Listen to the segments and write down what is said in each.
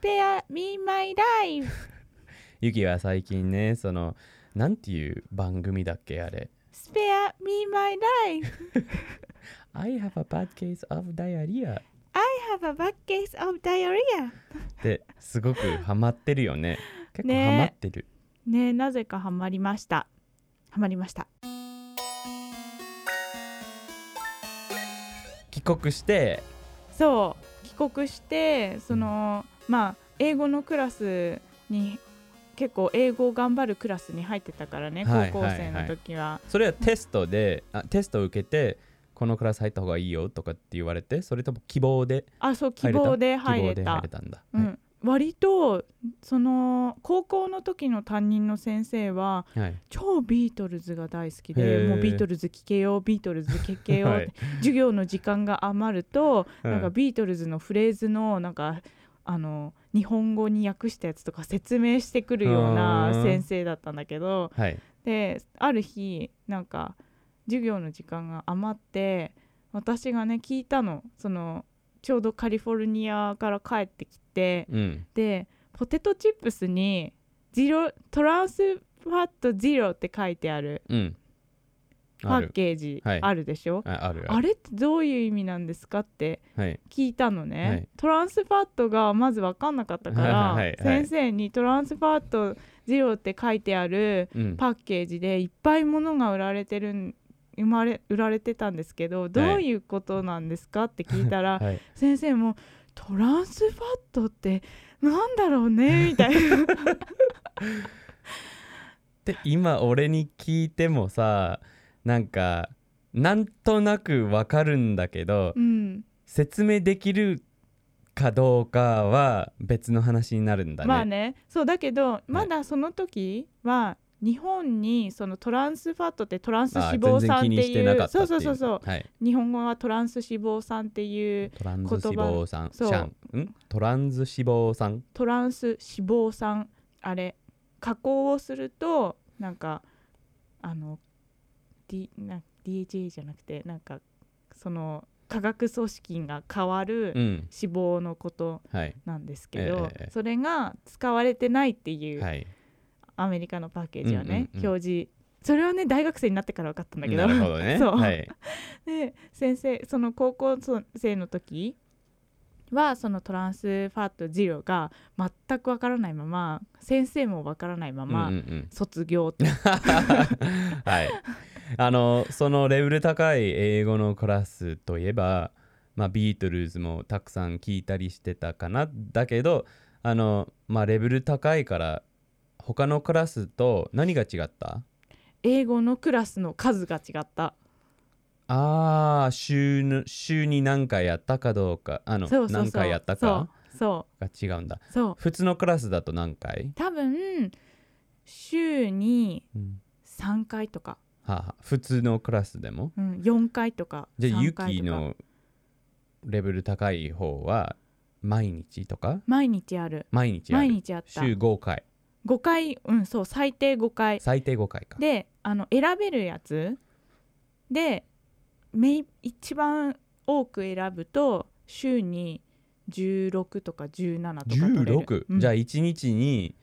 ペアミンマイライフユキは最近ねそのなんていう番組だっけあれスペアミンマイライフ I have a bad case of diarrhea. I have a bad case ですごくハマってるよね。結構ハマってる。ね,なぜかハマりました。ハマりました。帰国して。そう。帰国してその、まあ英語のクラスに結構英語を頑張るクラスに入ってたからねはい高校生の時は,、それはテストであテストを受けてこのクラス入った方がいいよとかって言われてそれとも希望であそう希望で入れた。入れたんだ、はい。うん、割とその高校の時の担任の先生ははい。超ビートルズが大好きでもうビートルズ聴けようビートルズ聴けよ はい。授業の時間が余ると、うん。なんかビートルズのフレーズのなんかあの日本語に訳したやつとか説明してくるようなうん。先生だったんだけどはい。である日なんか授業の時間が余って私がね聞いたの。そのちょうどカリフォルニアから帰ってきてうん。でポテトチップスにゼロトランスファットゼロって書いてあるうんパッケージはいあるでしょ、ああるあれってどういう意味なんですかってはい。聞いたのね、はい。トランスファットがまず分かんなかったから、はいはいはい。先生にトランスファットゼロって書いてあるうん。パッケージでいっぱい物が売られてるん生まれ売られてたんですけどどういうことなんですかって聞いたら、はい。先生もトランスファットってなんだろうねみたいな。で今俺に聞いてもさなんかなんとなくわかるんだけど、うん。説明できるかどうかは別の話になるんだね。まあね。そうだけどまだその時は日本にそのトランスファットってトランスあ脂肪酸っていうそうそうそうそう。はい、日本語はトランス脂肪酸っていうトランス脂肪酸。トランス脂肪酸？トランス脂肪酸。あれ。加工をするとなんかあの、D、な DHA じゃなくてなんかその化学組織が変わるうん。脂肪のことはい。なんですけど、ええそれが使われてないっていう、はい。アメリカのパッケージはね、うんうんうん。表示それはね大学生になってから分かったんだけど。なるほどね。そう。はい。で先生その高校生の時はそのトランスファットゼロが全くわからないまま先生もわからないまま、うんうんうん。卒業って はい あのそのレベル高い英語のクラスといえばまあビートルズもたくさん聞いたりしてたかな。だけどあのまあレベル高いから他のクラスと何が違った？英語のクラスの数が違った。ああ週の週に何回やったかどうか。あの何回やったそかう。そが違うんだ。うそう。普通のクラスだと何回、多分週にうん。3回とか、はあはあ普通のクラスでも？うん、4回とかじゃあユ3回とか。キのレベル高い方は毎日とか？毎日ある。毎日ある。毎日あった。週5回。5回うんそう最低5回。最低5回か。であの選べるやつでめい一番多く選ぶと週に16とか17とか取れる。16、うん。じゃあ1日に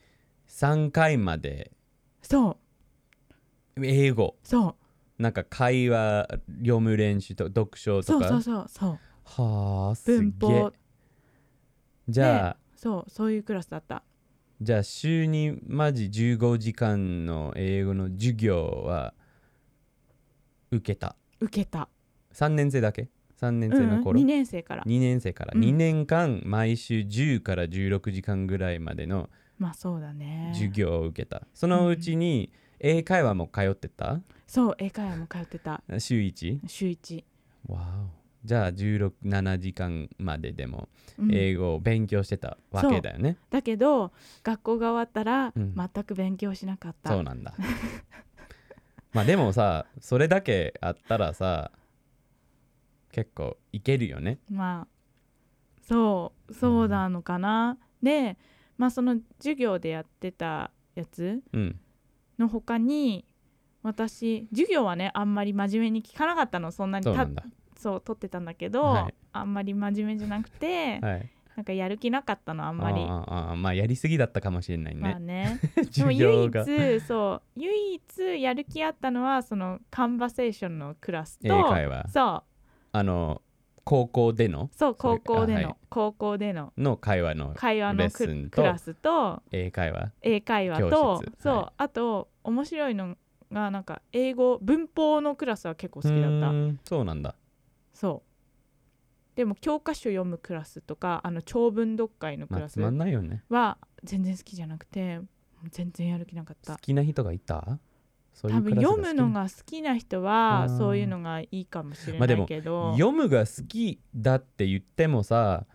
3回までそう英語。そう。なんか会話読む練習と読書とか？そうそうそうそう。はあすげえ。法。じゃあ、そうそういうクラスだった。じゃあ週にマジ15時間の英語の授業は受けた？受けた。3年生だけ？3年生の頃、うん、2年生から。2年生から。うん。2年間毎週10から16時間ぐらいまでのまあそうだね。授業を受けた、そのうちに英会話も通ってた？そう英会話も通ってた。週 1? 週1、わおじゃあ167時間まででもうん。英語を勉強してたわけだよね、だけど学校が終わったらうん。全く勉強しなかった、そうなんだ。まあでもさそれだけあったらさ結構いけるよね。まあそうそうなのかな、でまあその授業でやってたやつうんの他に私授業はねあんまり真面目に聞かなかったの。そんなにたそう取ってたんだけど、はい。あんまり真面目じゃなくて、はい。なんかやる気なかったのあんまり。あああまあやりすぎだったかもしれないまあね、ね でも授唯一そう唯一やる気あったのはそのカンバセーションのクラスと英会話。そう。あの高校での？そう高校での、あはい。高校での。の会話の会話のレックスンと？クラスと？英会話？英会話教と室。そう、はい。あと面白いのがなんか英語文法のクラスは結構好きだった。そうなんだ。そう。でも教科書読むクラスとかあの長文読解のクラスは全然好きじゃなくて全然やる気なかっ好たきな人がいた？そういう多分読むのが好きな人はそういうのがいいかもしれないけど、読むが好きだって言ってもさ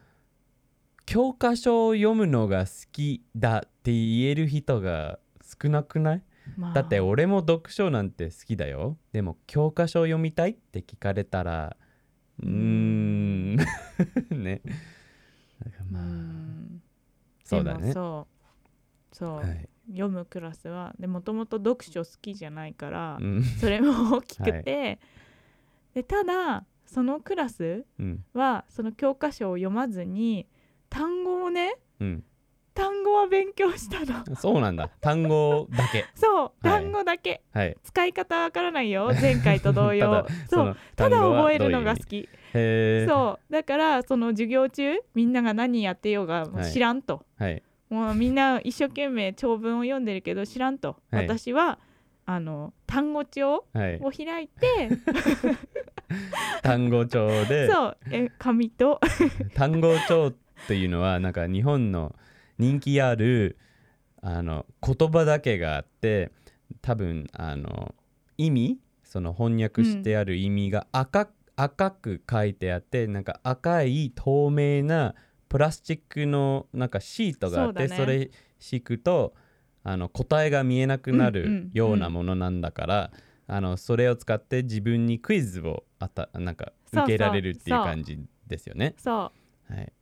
教科書を読むのが好きだって言える人が少なくない？まあ。だって俺も読書なんて好きだよ。でも教科書を読みたいって聞かれたらうーん。ね。だからうまあ。ん。そうだね。そう。そう、はい読むクラスはでもともと読書好きじゃないから、うん。それも大きくて、でただそのクラスうん。はその教科書を読まずに単語をねうん。単語は勉強したの。そうなんだ。単語だけ。そうはい。単語だけ、はい。使い方わからないよ前回と同様。ただそうのただ覚えるのが好き。そうだからその授業中みんなが何やってようが知らんと、はいもうみんな一生懸命長文を読んでるけど知らんと、はい。私はあの単語帳はい。を開いて。単語帳で。そう。え紙と。単語帳っていうのはなんか日本の人気あるあの言葉だけがあって多分あの意味その翻訳してある意味が赤,、赤く書いてあってなんか赤い透明なプラスチックのなんかシートがあってそ,、れ敷くとあの答えが見えなくなるようなものなんだから、あのそれを使って自分にクイズをあたなんかそうそう受けられるっていうそう感じですよね。そうはい。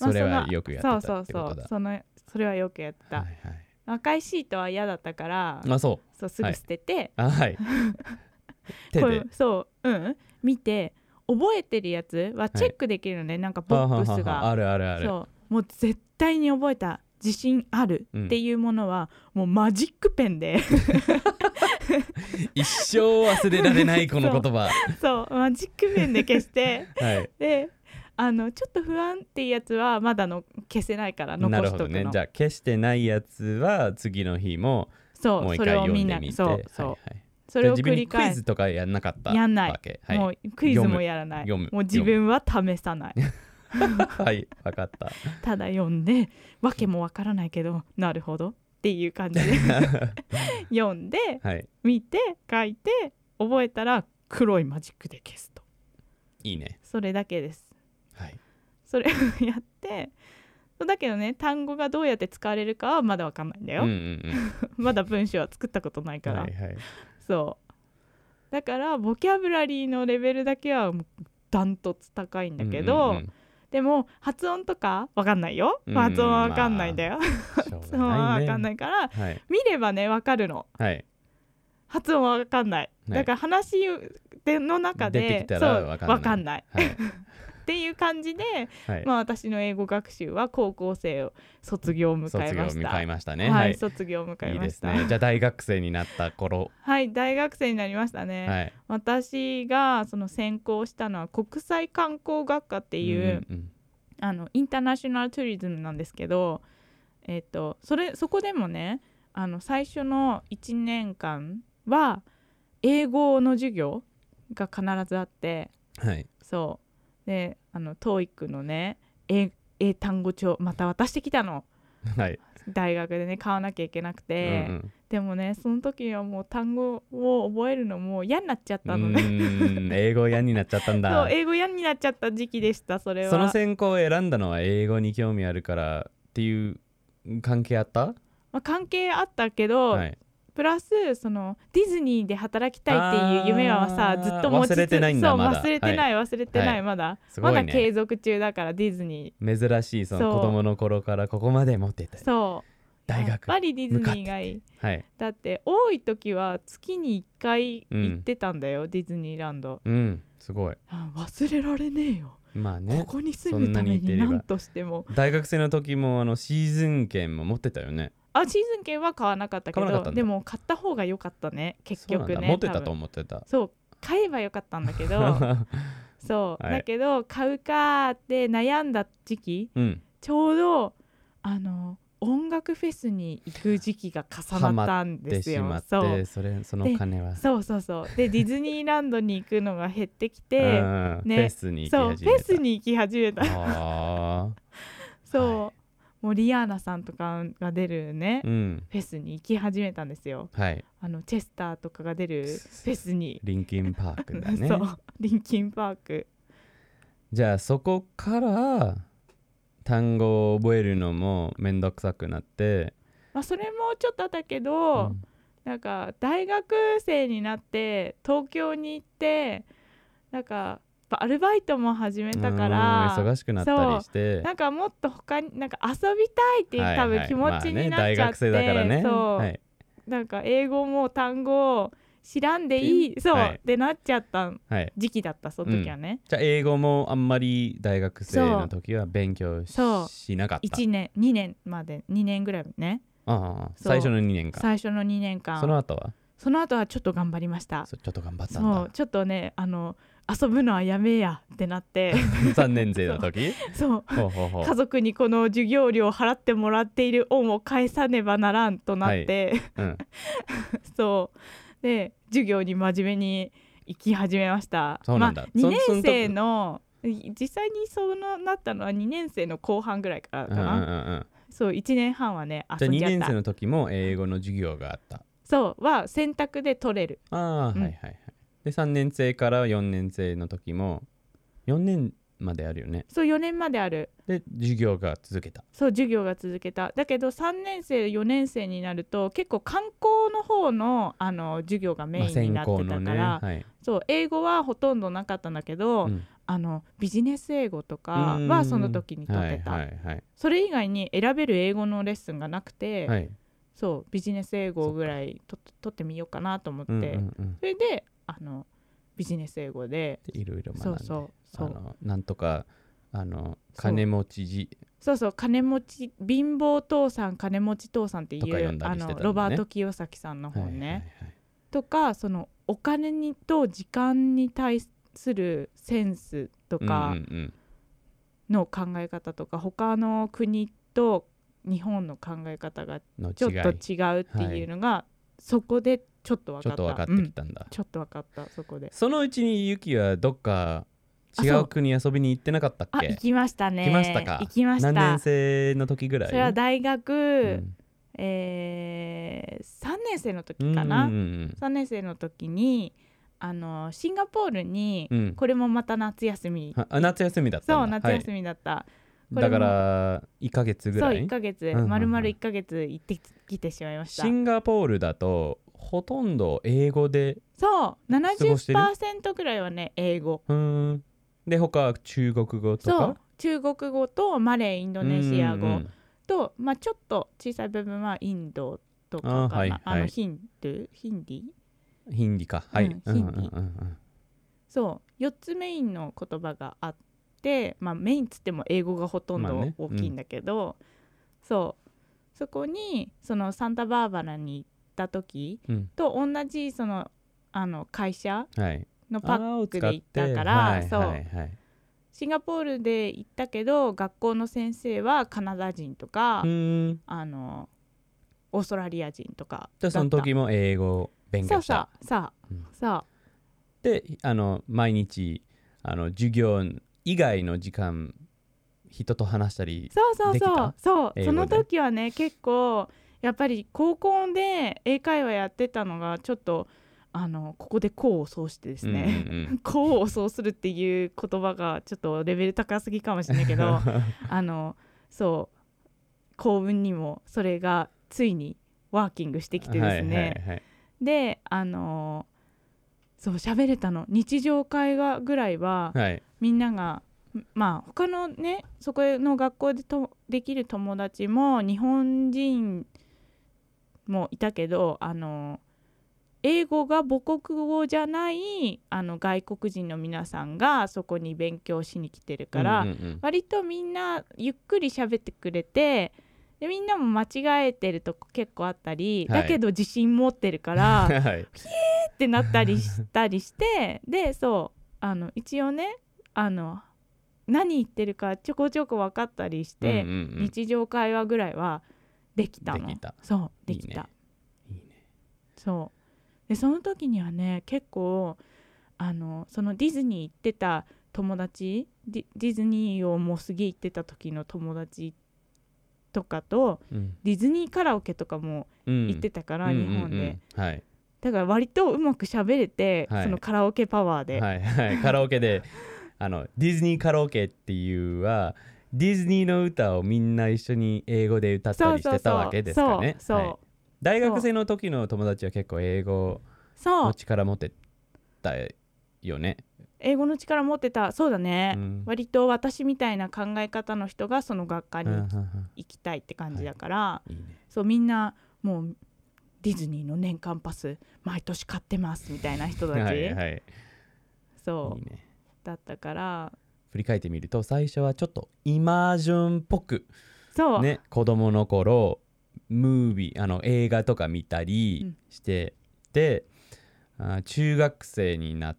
まあそれはよくやってたそうってことだ。そうそうそのそれはよくやった、はいはい。赤いシートは嫌だったからあ、そう。そうすぐ捨てて、あ、はい。手で。そううん見て覚えてるやつはチェックできるのね、なんかボックスはははがはあるあるある。そう。もう絶対に覚えた。自信ある。っていうものは、もうマジックペンで。一生忘れられないこの言葉。そう。マジックペンで消して。はい。であのちょっと不安っていうやつはまだの消せないから残しとくの。ほどね。じゃあ消してないやつは次の日もそう。もう一回それをみん読んでみて。な。そう。そう、はいはいそれを繰り返すズとかやんなかったやんないわけ。はい。もうクイズもやらない読むもう自分は試さない はい。わかった。ただ読んでわけもわからないけどなるほどっていう感じで 読んではい。見て書いて覚えたら黒いマジックで消すといいね。それだけですはい。それをやってだけどね単語がどうやって使われるかはまだわかんないんだよ、うんうんまだ文章は作ったことないうん。から、はいはい。そう。だからボキャブラリーのレベルだけはダントツ高いんだけど、うんうんうん。でも発音とかわかんないよ、うん発音はわかんないんだよ、しょう発音はわかんないからはい。見ればねわかるの。はい。発音はわかんない、はい。だから話での中で出てきたそうらわかんない。っていう感じで、はい。まあ、私の英語学習は高校生を卒業を迎えました迎えましたね。はい、はい。卒業を迎えいいましたですね。じゃあ大学生になった頃。はい大学生になりましたね、はい。っ私がその専攻したのは国際観光学科っていう、んんあのインターナショナルツーリズムなんですけど、えっとそれそこでもねあの最初の1年間は英語の授業が必ずあってはい。そうであの TOEIC のね英英単語帳また渡してきたの。はい。大学でね買わなきゃいけなくて、うんうん。でもねその時はもう単語を覚えるのもう嫌になっちゃったのうね、英語嫌になっちゃったんそだう。英語嫌になっちゃった時期でしたそれは。その専攻を選んだのは英語に興味あるからっていう関係あった？まあ、関係あったけど、はい。プラスそのディズニーで働きたいっていう夢はさずっと持ちつ忘れてないんだそう忘れてない、忘れてない、はい。まだ、まだ継続中だからディズニ珍しいその子供の頃からここまで持ってたー。そう。大学。やっぱりディズニーがいい。はい。だって多い時は月に1回うん行ってたんだよ、ディズニーランド。うん。すごい。あ忘れられねえよ。まあね。ここに住むために何としても。大学生の時もあのシーズン券も持ってたよねあシーズン券は買わなかったけどでも買った方が良かったね結局ねだ。持ってたと思ってた。そう買えばよかったんだけど そう、はい。だけど買うかって悩んだ時期うん。ちょうどあの音楽フェスに行く時期が重なったんでですよ。そうてそれその金は。そうそうそう。でディズニーランドに行くのが減ってきうてんねフェスに行きそうフ始めたェスに行き始めた。あ そう、はもうリアーナさんとかが出るね、ーうん。フェスに行き始めたんですよ。はい。あのチェスターとかが出るフェスに、リンキンパークだね。そう。リンキンパーク。じゃあそこから単語を覚えるのもめんどくさくなって、まあそれもちょっとあったけうど、ん。なんか大学生になって東京に行ってなんかアルバイトも始めたから。うん忙しくなったりして。なんかもっと他になんか遊びたいっていう、はい多分はい気持ちになっちゃって、まあね、ね。そう、はい、なんか英語も単語を知らんでいいそう、はい。ってなっちゃったはい、時期だったその時はね、じゃあ英語もあんまり大学生の時は勉強しなかった。1年2年まで。2年ぐらいね。ああ最初の2年間。最初の2年間。その後は？その後はちょっと頑張りました。そちょっと頑張ったんだ。そうちょっとねあの遊ぶのはやめやってなって。3年生の時？そう。家族にこの授業料を払ってもらっている恩を返さねばならんとなって、うん、そう。で授業に真面目に行き始めました。そうなんだ。まあ、2そその時年生の実際にそうなったのは2年生の後半ぐらいからかうんうんうんな、うん。そう1年半はね2遊んじゃった。年生の時も英語の授業があった。そう。は選択で取れる。ああ、うん。はいはいはいで3年生から4年生の時も4年まであるよね。そう4年まである。で授業が続けた。そう授業が続けた。だけど3年生4年生になると結構観光の方のあの授業がメインになってたから、ね。はい。そう英語はほとんどなかったんだけど、うん。あのビジネス英語とかはその時に取ってた、はいはいはい。それ以外に選べる英語のレッスンがなくて、はい。そうビジネス英語ぐらいと取ってみようかなと思って、うんうんうん。それであのビジネス英語で。でいろいろ学んでそうそうなんとかあの金持ちじ。そうそう金持ち貧乏父さん金持ち父さんっていうんあのロバート清崎さんの本ね、はいはいはい。とかそのお金にと時間に対するセンスとかうんうんの考え方とか、他の国と日本の考え方がちょっと違うっていうのが、そこでちょっと分かった。ちょっと分かってうんきたんだ、ちょっと分かったそこで。そのうちにユキはどっか違うう国遊びに行ってなかったっけ？あ行きましたね。行きましたか？行きました。何年生の時ぐらい？それは大学、うん。えー、3年生の時かな、うんうん3年生の時にあのシンガポールに、うん。うんこれもまた夏休み。ああ夏休みだったそう夏休みだった、これだも。から1ヶ月ぐそうらい1ヶ月、うんうんうん。丸々1ヶ月行ってきてしまいました。シンガポールだとほとんど英語でそう過ごしてる70%ぐらいはね英語。うーん。で他は中国語とそうか中国語とマレーインドネシア語。と、まあ、ちょっと小さい部分はインドとかかな。あ,、あはいはい。のヒンドゥヒンディ？ヒンディか。はい、うんヒンディ。うんうんうんそう4つメインの言葉があって、まあ、メインっつっても英語がほとんど大きいんだけど、そう。そこにそのサンタバーバラに行った時うん。と同じそのあの会社はい。のパックで行ったから、はいそう、はいはい。シンガポールで行ったけど学校の先生はカナダ人とか、あのオーストラリア人とかじゃあその時も英語を勉そうそ強したうそう。うん。そう。であの毎日あの授業以外の時間人と話したりそうそうそう。そう。その時はね結構やっぱり高校で英会話やってたのがちょっとあのここで功を奏してですね、うんうん 功を奏するっていう言葉がちょっとレベル高すぎかもしれないけど あのそう幸運にもそれがついにワーキングしてきてですね、はいはいはい。であのそう喋れたの。日常会話ぐらいははい。みんながまあ他のねそこの学校でとできる友達も日本人もいたけどあの英語が母国語じゃないあの外国人の皆さんがそこに勉強しに来てるから、うんうんうん。割とみんなゆっくり喋ってくれてでみんなも間違えてるとこ結構あったり、はい。だけど自信持ってるからっ はい。てなったりしたりしてでそうあの一応ねあの何言ってるかちょこちょこ分かったりして、うんうんうん。日常会話ぐらいはできたの。できた。そうできた。いいね。ね。そう。でその時にはね結構あのそのディズニー行ってた友達ディディズニーをもうすげえ行ってた時の友達とかとうん。ディズニーカラオケとかもうん。行ってたから、うん日本で、うん。うんはい。だから割とうまく喋れて、はい。そのカラオケパワーで、はいはい、カラオケで あのディズニーカラオケっていうはディズニーの歌をみんな一緒に英語で歌ったりしてたわけですかね。そうそうはい。大学生の時の友達は結構英語そう。の力持ってたよね。英語の力持ってた。そうだね、うん。割と私みたいな考え方の人がその学科にうんうんうん。行きたいって感じだから、い。いね。そうみんなもうディズニーの年間パス毎年買ってますみたいな人たち、はいはい。そう。いいね。だったから。振り返ってみると最初はちょっとイマージョンっぽく。そう、ね子供の頃ムービーあの映画とか見たりして、であ中学生になっ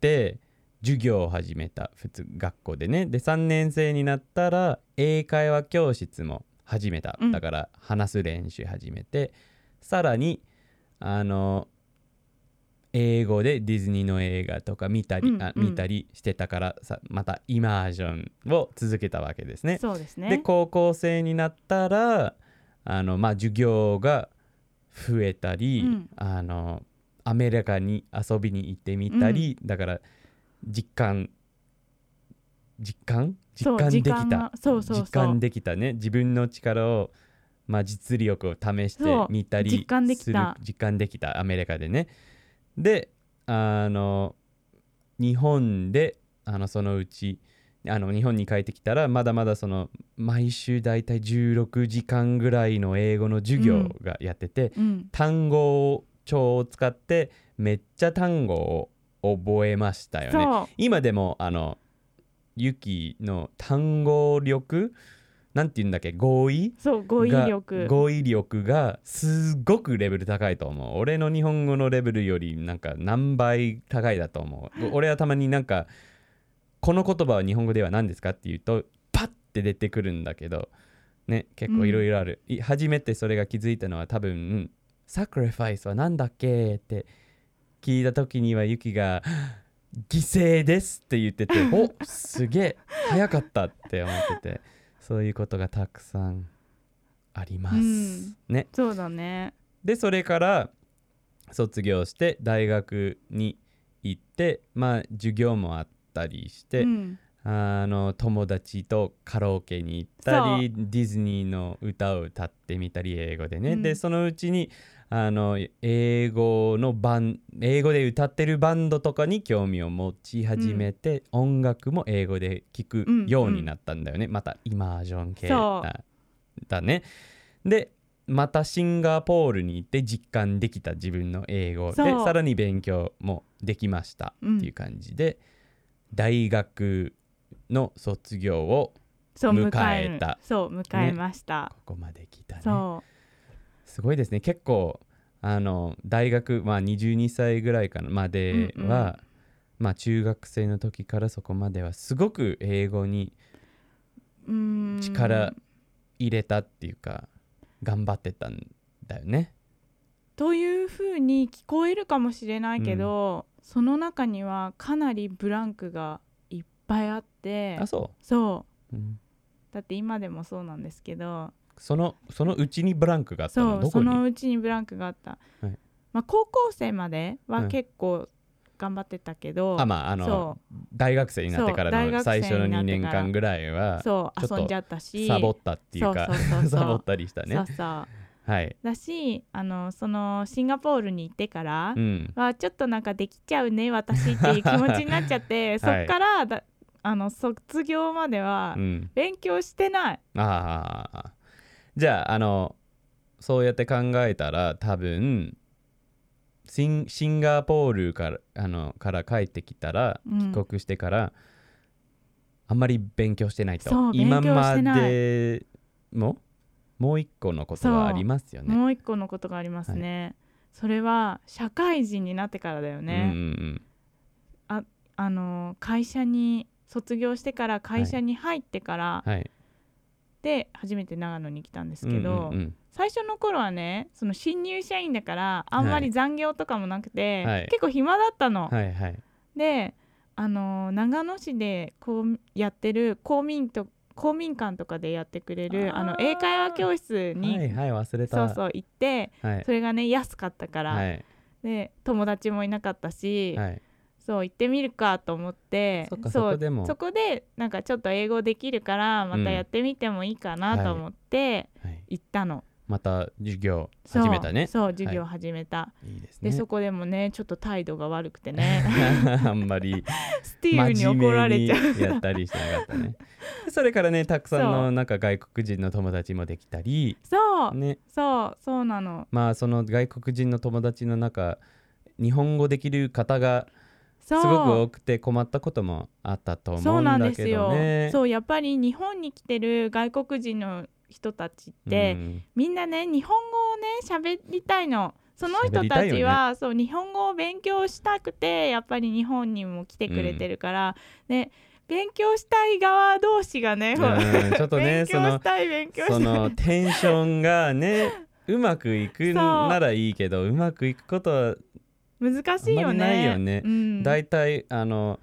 て授業を始めた。普通学校でね。で3年生になったら英会話教室も始めた、うんだから話す練習始めてさらにあの英語でディズニーの映画とか見たり、あうんうん。見たりしてたからさまたイマージョンを続けたわけですね。そうですね。で高校生になったらあの、まあ、授業が増えたり、うん。あのアメリカに遊びに行ってみたり、だから実感。実感？実感できた。がそう実感できたね。自分の力を、まあ、実力を試してみたり実感できた。する実感できた。アメリカでね。であの日本であのそのうちあの日本に帰ってきたらまだまだその毎週だいたい16時間ぐらいの英語の授業がやってて、うん。単語帳を使ってめっちゃ単語を覚えましたよね。今でもあのユキの単語力なんて言うんだっけ？語彙？そう語彙が力語彙力がすごくレベル高いと思う。俺の日本語のレベルよりなんか何倍高いだと思う。俺はたまになんかこの言葉は日本語では何ですかって言うとパッて出てくるんだけどね結構いろいろある、い初めてそれが気づいたのは多分サクリファイスは何だっけって聞いた時にはユキが犠牲ですって言ってて おすげえ早かったって思っててそういうことがたくさんあります、うん。ねそうだね。でそれから卒業して大学に行ってまあ授業もあったりして、うん。あの友達とカラオケに行ったりディズニーの歌を歌ってみたり英語でね、うん。でそのうちにあの英語のバン英語で歌ってるバンドとかに興味を持ち始めて、音楽も英語で聴くようになったんだよね、またイマージョン系だだね。でまたシンガポールに行って実感できた自分の英語でさらに勉強もできましたっていう感じで、大学の卒業をそう迎迎ええた。そう迎えました、ここまで来たね。そすごいですね。結構あの大学まあ22歳ぐらいかなまでは、うんうん。まあ中学生の時からそこまではすごく英語に力入れたっていうか、頑張ってたんだよね。というふうに聞こえるかもしれないけど、その中にはかなりブランクがいっぱいあってあそそうう、うん。だって今でもそうなんですけどそのそのうちにブランクがあったそうそのうちにブランクがあった、はい。まあ、高校生まではうん。結構頑張ってたけど、あまああのそ大学生になってからの最初の2になってから。年間ぐらいはそう遊んじゃったし。サボったっていうか サボったりしたね。そうそう。はい。だしあのそのシンガポールに行ってからうん。はちょっとなんかできちゃうね私っていう気持ちになっちゃって、そっからだあの卒業まではうん。勉強してない、ああじゃああのそうやって考えたら多分シンシンガポールからあのから帰ってきたら、うん。帰国してからあんまり勉強してないと。今までももう一個のことがありますよね。もう一個のことがありますね、それは社会人になってからだようんね、うん。あの会社に卒業してから会社に入ってからうん、はい。で初めて長野に来たんですけど、うんうんうん最初の頃はねその新入社員だからあんまり残業とかもなくて、はい結構暇だったの。はいはい。であの長野市でこうやってる公民と公民館とかでやってくれるあの英会話教室に、はいはい忘れた。そうそう行ってはいそれがね安かったから、はいで友達もいなかったし、はい。そう行ってみるかと思ってそこでも。そこでなんかちょっと英語できるからまたやってみてもいいかなと思ってはい。行ったの、また授業始めたね。そう授業始めた、いいですね。でそこでもねちょっと態度が悪くてね。あんまりスティールに怒られちゃう。やったりしてなかったね。で それからねたくさんそのなんか外国人の友達もできたり、そう、ね、そうそうなの。まあその外国人の友達の中日本語できる方がすごく多くて困ったこともあったと思うんだけですよ。どね。そうやっぱり日本に来てる外国人の人たちって、うん。みんなね日本語をね喋りたいの。その人たちは、そう日本語を勉強したくてやっぱり日本にも来てくれてるから、ね勉強したい側同士がね、うんちょっとね勉強そのしたい勉強したい。そのテンションがねうまくいくならいいけどうまくいくことは難しいよね。ないよね。うん、大体あの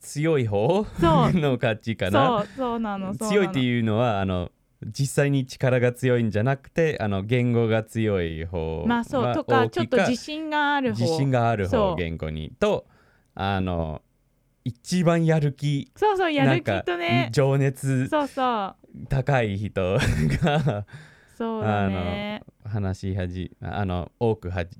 強い方 の勝ちかな。そうそうなの強いっていうのはあの実際に力が強いんじゃなくてあの言語が強い方まあそうがとかちょっと自信がある方。自信がある方言語に。とあの一番やる気。そうそうやる気とね。か情熱そうそう。高い人がそうだね。話しはじあの多くはじ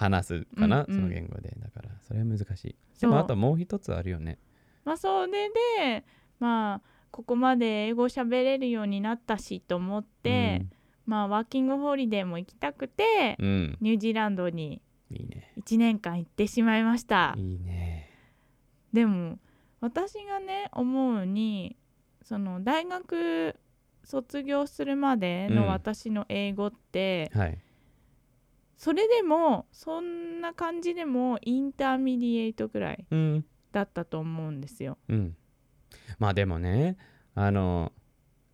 話すかな、うんうん。その言語で。だからそれは難しい。でもあともう一つあるよね。まあそれでまあここまで英語喋れるようになったしと思って、まあワーキングホリデーも行きたくて、うん、うんニュージーランドにいいね。1年間行ってしまいました。いいね。でも私がね思うにその大学卒業するまでうん。の私の英語って、はいそれでもそんな感じでも intermediate ぐらいうん。だったと思うんですよ。うん。まあでもねあの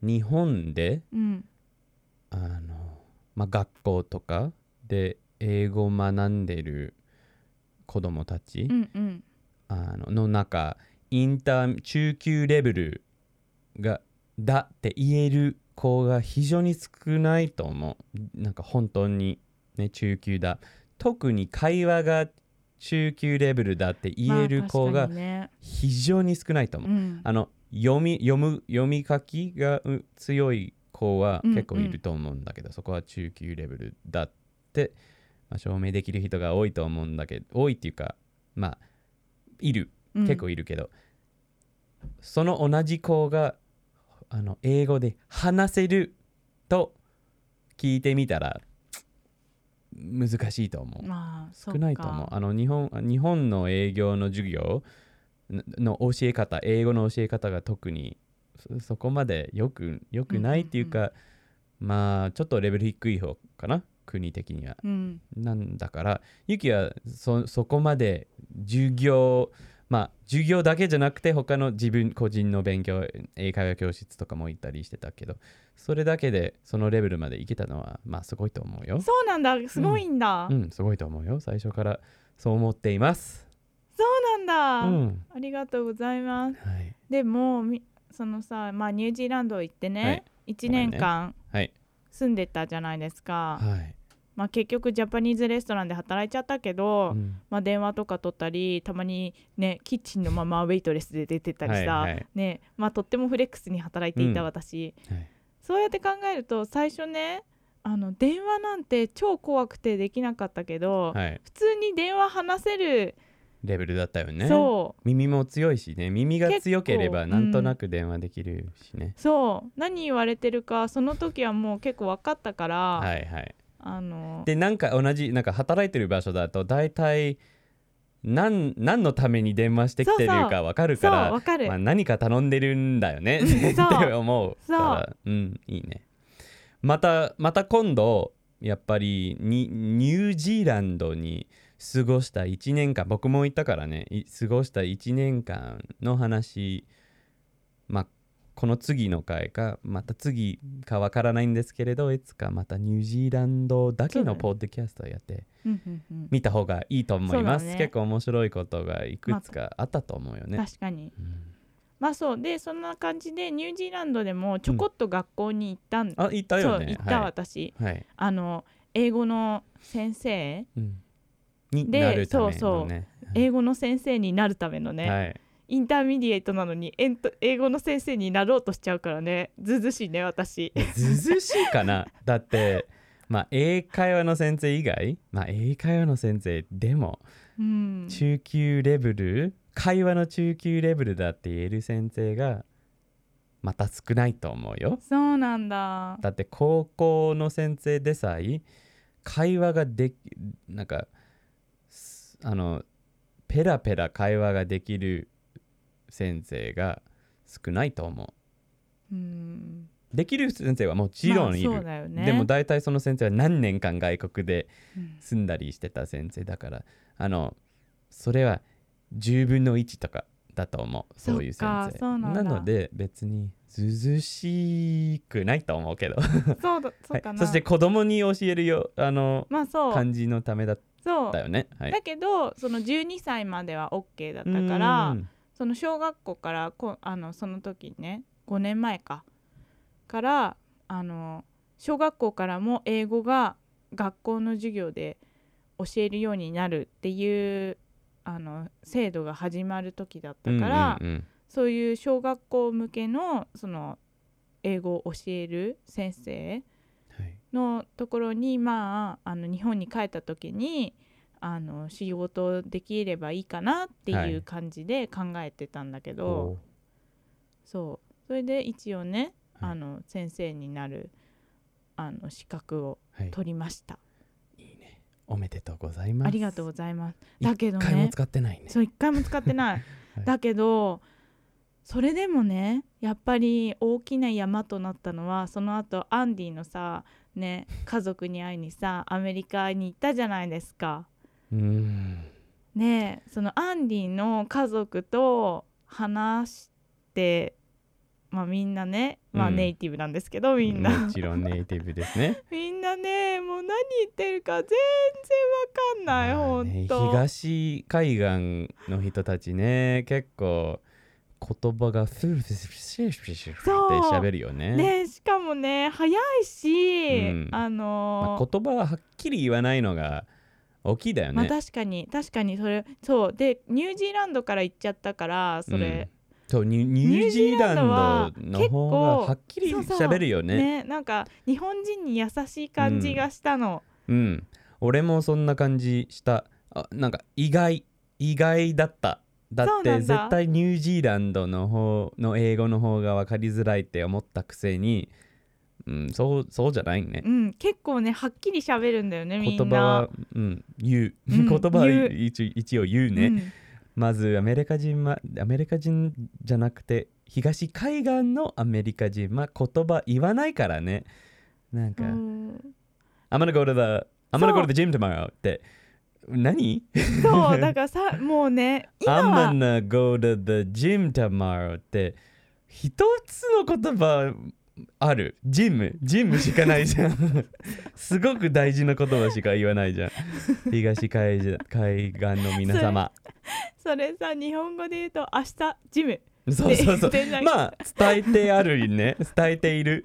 日本でうん、あの、まあ、学校とかで英語を学んでる子供たち、うん、うん、あのの中インター中級レベルがだって言える子が非常に少ないと思う。なんか本当にね中級だ。特に会話が中級レベルだって言える子まあが非常に少ないと思う、うん。あの読み読む読み書きがう強い子はうん結構いると思うんだけど、そこは中級レベルだって、まあ、証明できる人が多いと思うんだけど多いっていうかまあいる。うん。結構いるけど、その同じ子があの英語で話せると聞いてみたら難しいと思う。まあそ少っないと思う。かあの日本日本の営業の授業のの教え方、英語の教え方が特にそそこまでよくよくないっていうか、まあちょっとレベル低い方かな、国的には。うんなんだから、ユキはそそこまで授業、まあ授業だけじゃなくて他の自分個人の勉強、英会話教室とかも行ったりしてたけど、それだけでそのレベルまで行けたのはまあすごいと思うよ。そうなんだすごいんだ、うん、すごいと思うよ。最初からそう思っています。そうなんだ、うん。ありがとうございますはい。でもみそのさまあニュージーランド行ってね、はい1年間はい。住んでたじゃないですか、はい。まあ結局ジャパニーズレストランで働いちゃったけど、うんまあ、電話とか取ったりたまにねキッチンのままウェイトレスで出てたりさ、はいはいねまあ、とってもフレックスに働いていたうん私、はいそうやって考えると最初ねあの電話なんて超怖くてできなかったけど、はい。普通に電話話せる、レベルだったよね。そう耳も強いしね。耳が強ければなんとなく電話できるしね。そう何言われてるかその時はもう結構分かったから、はいはい。あのでなんか同じなんか働いてる場所だと大体何何のために電話してきてるかわかるそうからわかる、まあ、何か頼んでるんだよねうん ってそう思うから。う。んいいね。またまた今度やっぱりにニュージーランドに過ごした1年間僕も行ったからねい過ごした1年間の話まあこの次の回かまた次かわからないんですけれどいつかまたニュージーランドだけのポッドキャストをやってうんうんうん。見た方がいいと思います、ね。結構面白いことがいくつかあったと思うよね、確かに。うん。まあそう。でそんな感じでニュージーランドでもちょこっと学校に行ったん、あ行ったよね。行った、は私。い、はい。あの英語の先生うん。にでなるためのね。そうそう。英語の先生になるためのね、はい intermediate なのに英語の先生になろうとしちゃうからね。ずうずうしいね私。ずうずうしいかな。だってまあ英会話の先生以外まあ英会話の先生でもうん。中級レベル会話の中級レベルだって言える先生がまた少ないと思うよ。そうなんだ。だって高校の先生でさえ会話ができなんかすあのペラペラ会話ができる先生が少ないと思う。ん。うできる先生はもちろんいる、まあね。でも大体その先生は何年間外国でうん。住んだりしてた先生だからあのそれは10分の1とかだと思う。そういう先生。そうなんだ。ので別にずうずうしくないと思うけど。そうだ そうかな、はい、そして子供に教えるよあのまあそう。感じのためだったよね。はい、だけどその12歳までは OK だったからうんその小学校からこあのその時ね5年前かからあの小学校からも英語が学校の授業で教えるようになるっていうあの制度が始まる時だったから、うんうんそういう小学校向けのその英語を教える先生のところにまああの日本に帰った時にあの仕事できればいいかなってはいいう感じで考えてたんだけど、おそう。それで一応ね、はい。あの先生になるあの資格をはい、取りました、いいね。おめでとうございます。ありがとうございます。だけど一回もね使ってないね。そう一回も使ってない、はい。だけどそれでもねやっぱり大きな山となったのはその後アンディのさね家族に会いにさアメリカに行ったじゃないですか。うん。そのアンディの家族と話してまあみんなねまあうんネイティブなんですけど、みんなもちろんネイティブですね。みんなねもう何言ってるか全然わかんない、まあほねんと東海岸の人たちね、結構言葉がフルフルフルフルフルって喋るよね。ねしかもね早いし、うんあのまあ、言葉ははっきり言わないのが大きいだよね。まあ確かに確かにそれそうでニュージーランドから行っちゃったからそれ、そうニュージーランドの方がはっきり喋るよね。ねなんか日本人に優しい感じがしたの、うん。俺もそんな感じした。あなんか意外意外だった。だって絶対ニュージーランドの方の英語の方が分かりづらいって思ったくせに、うん、そうそうじゃないねう。ん、結構ねはっきり喋るんだよねみんな言葉は、うん、言う。うん 言葉は一応一応言うね。うんまずアメリカ人はアメリカ人じゃなくて東海岸のアメリカ人は言葉言わないからね。なんか、うん I'm gonna go to the I'm gonna go to the gym tomorrow って何？そうだからさもうね 今 ?I'm は gonna go to the gym tomorrow って一つの言葉ある。ジム。ジムしかないじゃん。すごく大事な言葉しか言わないじゃん。東海岸海岸の皆様。それさ日本語で言うと明日ジム。そうそうそう。まあ伝えてあるね。伝えている。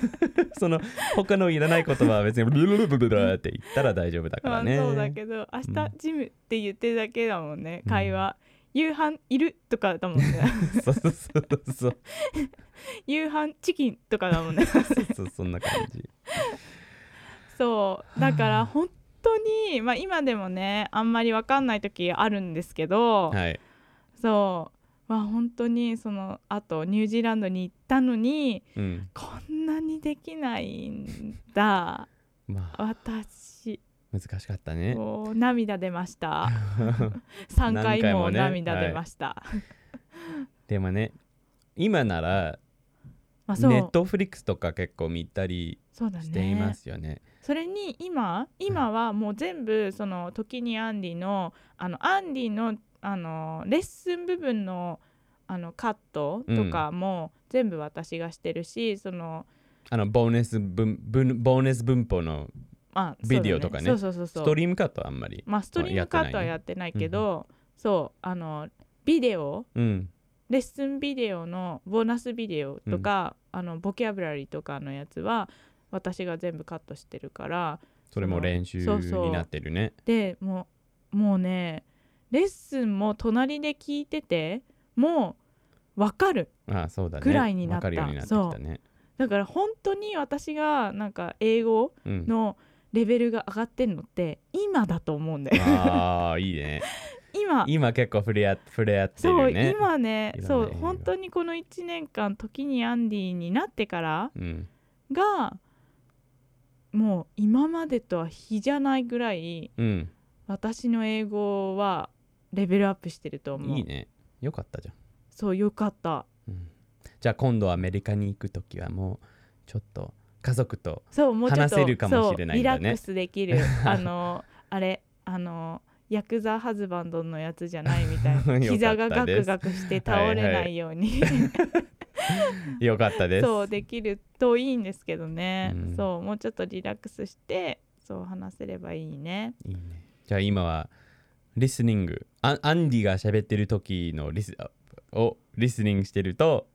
その他のいらない言葉は別にブルブルブルブルって言ったら大丈夫だかまあらね、そうだけど明うん日ジムって言ってるだけだもんね、うん。会話。夕飯いるとかだもんね そうそうそうそう 夕飯チキンとかだもんね。そうそんな感じ。そう。だから本当にまあ今でもねあんまりわかんない時あるんですけど、はい。そう。まあ本当にそのあとニュージーランドに行ったのにうん。こんなにできないんだ。まあ。私。難しかったね。涙出ました。3何回も涙出ました、でもね今ならネットフリックスとか結構見たりしていまねすよね。それに今今はもう全部その時にアンディのあのアンディのあのレッスン部分のあのカットとかも全部私がしてるし、そのあのボーナス文文ボーナス文法のあビデオとかね。そうそうそうそうストリームカットはあんまりまあストリームカットはやってないけど、そうあのビデオうんレッスンビデオのボーナスビデオとか、あのボキャブラリーとかのやつは私が全部カットしてるからそれも練習そうそうになってるね。でもうもうねレッスンも隣で聞いててもう分かるぐらいになった。わかるようだから本当に私がなんか英語うん。のレベルが上がってんのって今だと思うんだよああいいね 今。今結構触れ合触れ合ってそうるね今ね。そういろんな英語本当にこの1年間時にアンディになってからうん。がもう今までとは比じゃないぐらいうん。私の英語はレベルアップしてると思う。いいね。よかったじゃん。そうよかった。うん。じゃあ今度アメリカに行くときはもうちょっと家族と話せるかもしれないんだね。そうリラックスできる。あのあれあのヤクザハズバンドのやつじゃないみたいな。膝がガクガクして倒れないように。よかったです。そうできるといいんですけどね、うん。そうもうちょっとリラックスしてそう話せればいいね。いいね。じゃあ今はリスニング。アアンディが喋ってる時のリスをリスニングしてると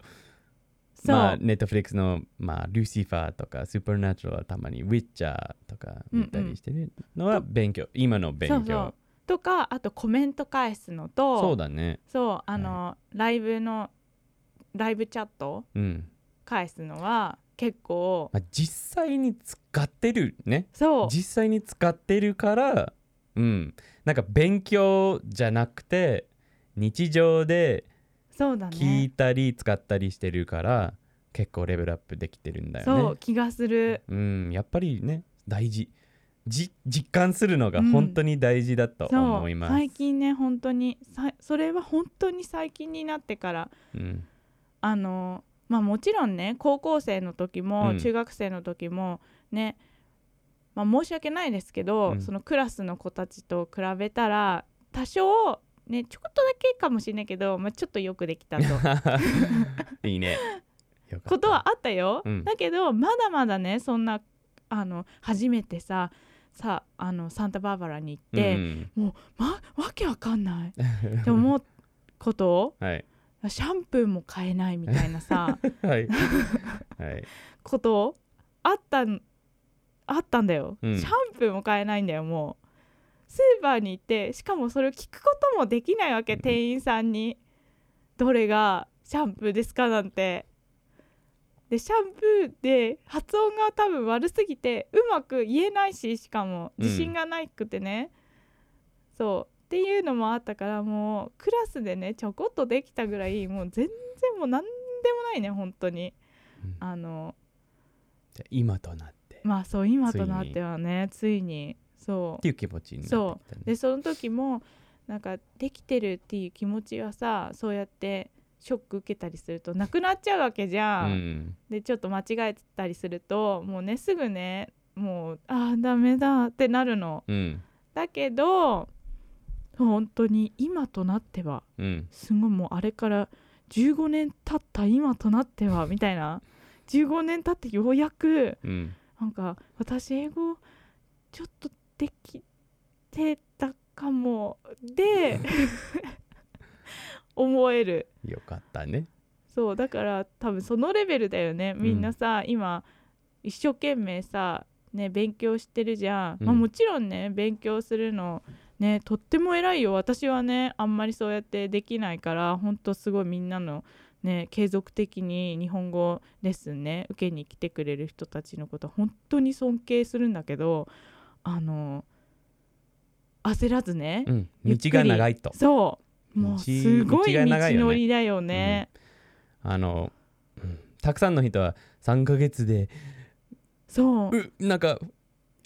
まあネットフリックスの、まあ、ルシファーとかスーパーナチュラルはたまにウィッチャーとか見たりしてるのは勉強、今の勉強とかあとコメント返すのとそうだね。そうあの、ライブのライブチャットうん、返すのは結構まあ、実際に使ってるね。そう。実際に使ってるからうん。なんか勉強じゃなくて日常でそうだ聞いねたり使ったりしてるから、結構レベルアップできてるんだよね。そう気がする。うん。やっぱりね大事。じ実感するのがうん。本当に大事だと思います、最近ね本当にさそれは本当に最近になってからうん。あのまあもちろんね高校生の時も、うん。中学生の時もねまあ申し訳ないですけど、うん。そのクラスの子たちと比べたら多少ねちょっとだけかもしれないけど、まあ、ちょっとよくできたと。いいね。ことはあったよ、うん。だけどまだまだねそんなあの初めてささあのサンタバーバラに行って、うん。もう、ま、わけわかんない。って思うことをはい。シャンプーも買えないみたいなさ はい。はい。ことあったんあったんだよ、うん。シャンプーも買えないんだよもう。スーパーに行ってしかもそれを聞くこともできないわけ、うん。店員さんに。どれがシャンプーですかなんてでシャンプーで発音が多分悪すぎてうまく言えないししかも自信がないくてね、そう。っていうのもあったからもうクラスでねちょこっとできたぐらいもう全然もう何でもないね本当に。うん。あの今となって。っまあそう今となってはねついに。そていう気持ちになってね。う。でその時もなんかできてるっていう気持ちはさそうやってショック受けたりするとなくなっちゃうわけじゃ、うんん。でちょっと間違えたりするともうねすぐねもうあーダメだってなるの。うん。だけど本当に今となってはうん。すごいもうあれから15年経った今となってはみたいな。15年経ってようやくうん。なんか私英語ちょっとできてたかも。で 思える。よかったね。そうだから多分そのレベルだよね。みんなさ、今一生懸命さね勉強してるじゃん、まあ、うんもちろんね勉強するのねとっても偉いよ。私はねあんまりそうやってできないからほんとすごいみんなのね継続的に日本語レッスンね受けに来てくれる人たちのこと本当に尊敬するんだけどあの焦らずね、うん。道が長いと。そうもう道すごい道のりだよね。あの、うん。たくさんの人は3ヶ月でそう。うなんか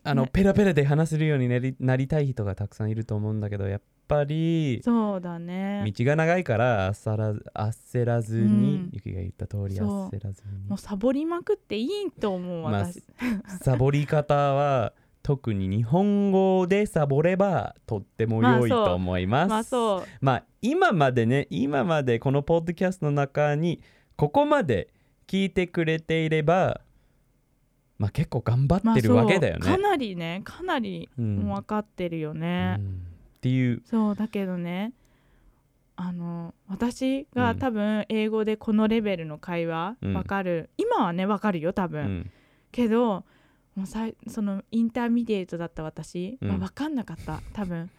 あのね。ペラペラで話せるようになりなりたい人がたくさんいると思うんだけどやっぱりそうだね。道が長いから焦らず焦らずに、うん。ゆきが言った通り焦らずに。もうサボりまくっていいと思うまあ私、サボり方は特に日本語でサボればとっても良いと思います。まあそう。まあ今までね今までこのポッドキャストの中にここまで聞いてくれていればまあ結構頑張ってるわけだよね。かなりねかなり分かってるよね、うん。っていう。そうだけどねあの私がうん。多分英語でこのレベルの会話うん。分かる、今はね分かるよ多う分、ん。けどもうさいその intermediate だった私、うん。まあ、分かんなかった。多分。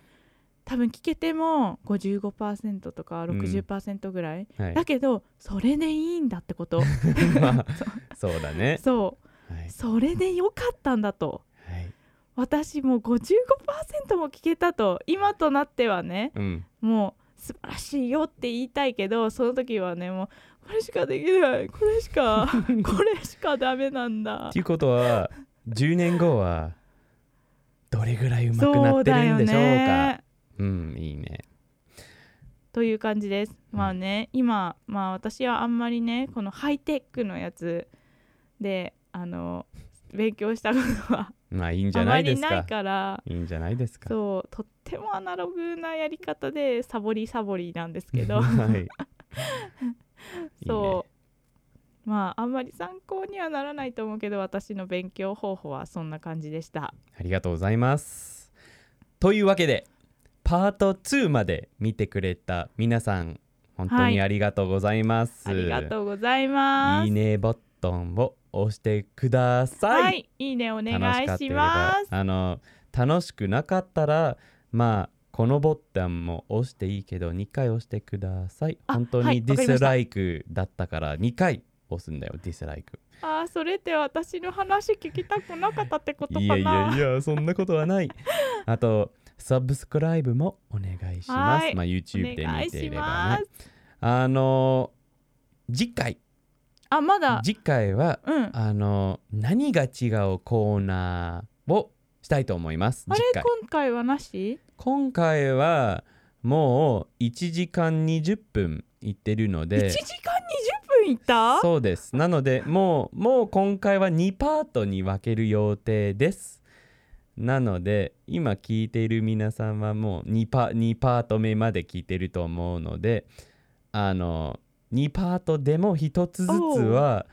多分聞けても55%とか60%ぐらい、はい。だけどそれでいいんだってこと。まあ そうだね。そう。はい。それでよかったんだと。はい。私もう55%も聞けたと。今となってはねうん。もう素晴らしいよって言いたいけどその時はねもうこれしかできない。これしか これしかダメなんだ。っていうことは10年後はどれぐらい上手くなってるんでしょうか？ね。うんいいね。という感じです。まあね今まあ私はあんまりねこのハイテクのやつであの勉強したことはまあいいんじゃあまないですか。りないから。いいんじゃないですか。そうとってもアナログなやり方でサボりサボりなんですけどはいそうまああんまり参考にはならないと思うけど私の勉強方法はそんな感じでしたありがとうございます。というわけで、パート2まで見てくれた皆さん、本当にありがとうございます。ありがとうございますいいねボタンを押してください。はいいいねお願いしますばあの楽しくなかったら、まあこのボタンも押していいけど2回押してください。あ本当はいにディスライクだったから2回押すんだよ、ディスライク。あーそれって私の話聞きたくなかったってことかな。いやいやいやそんなことはない。あとサブスクライブもお願いします、はい。まあ YouTube で見ていればね。あの次回。あまだ？次回はうん。あの何が違うコーナーをしたいと思います。あれ今回はなし？今回はもう1時間20分いってるの1で時間20分いった？そうです。なのでもうもう今回は2パートに分ける予定です。なので今聞いている皆さんはもう2パ ,2 パート目まで聞いてると思うのであの2パートでも1つずつは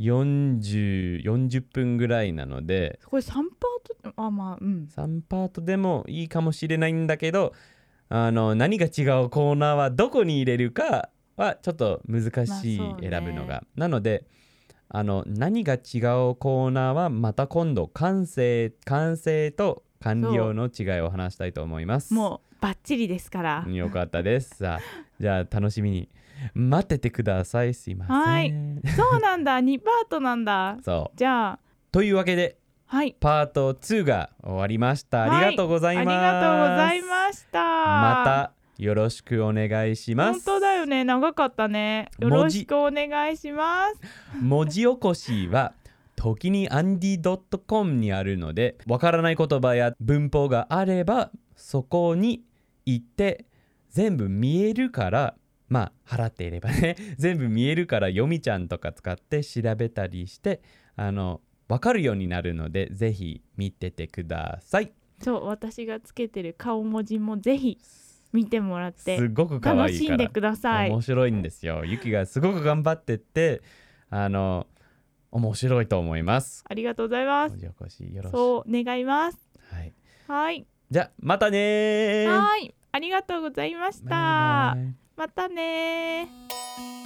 40, 40分ぐらいなのでこれ3パートあまあうん。3パートでもいいかもしれないんだけどあの何が違うコーナーはどこに入れるかはちょっと難しい選ぶのが、なのであの何が違うコーナーはまた今度完成完成と完了の違いを話したいと思います。もうバッチリですから。よかったです。さあじゃあ楽しみに待っててください。すいません。はい。そうなんだ。2パートなんだ。そう。じゃあ。というわけではい。パート2が終わりました、はい。ありがとうございます。ありがとうございました。またよろしくお願いします。本当だよね。長かったね。よろしくお願いします。文字起こしは時にアンディ .com にあるのでわからない言葉や文法があればそこに行って全部見えるからまあ払っていればね。全部見えるから読みちゃんとか使って調べたりしてあのわかるようになるのでぜひ見ててください。そう私がつけてる顔文字もぜひ見てもらってすごく可楽しんでください。面白いんですよ。ゆきがすごく頑張ってってあの面白いと思います。ありがとうございます。文字起こしよろしく。そう願います。はい、はい。じゃあまたねー。はい。ありがとうございました。またねー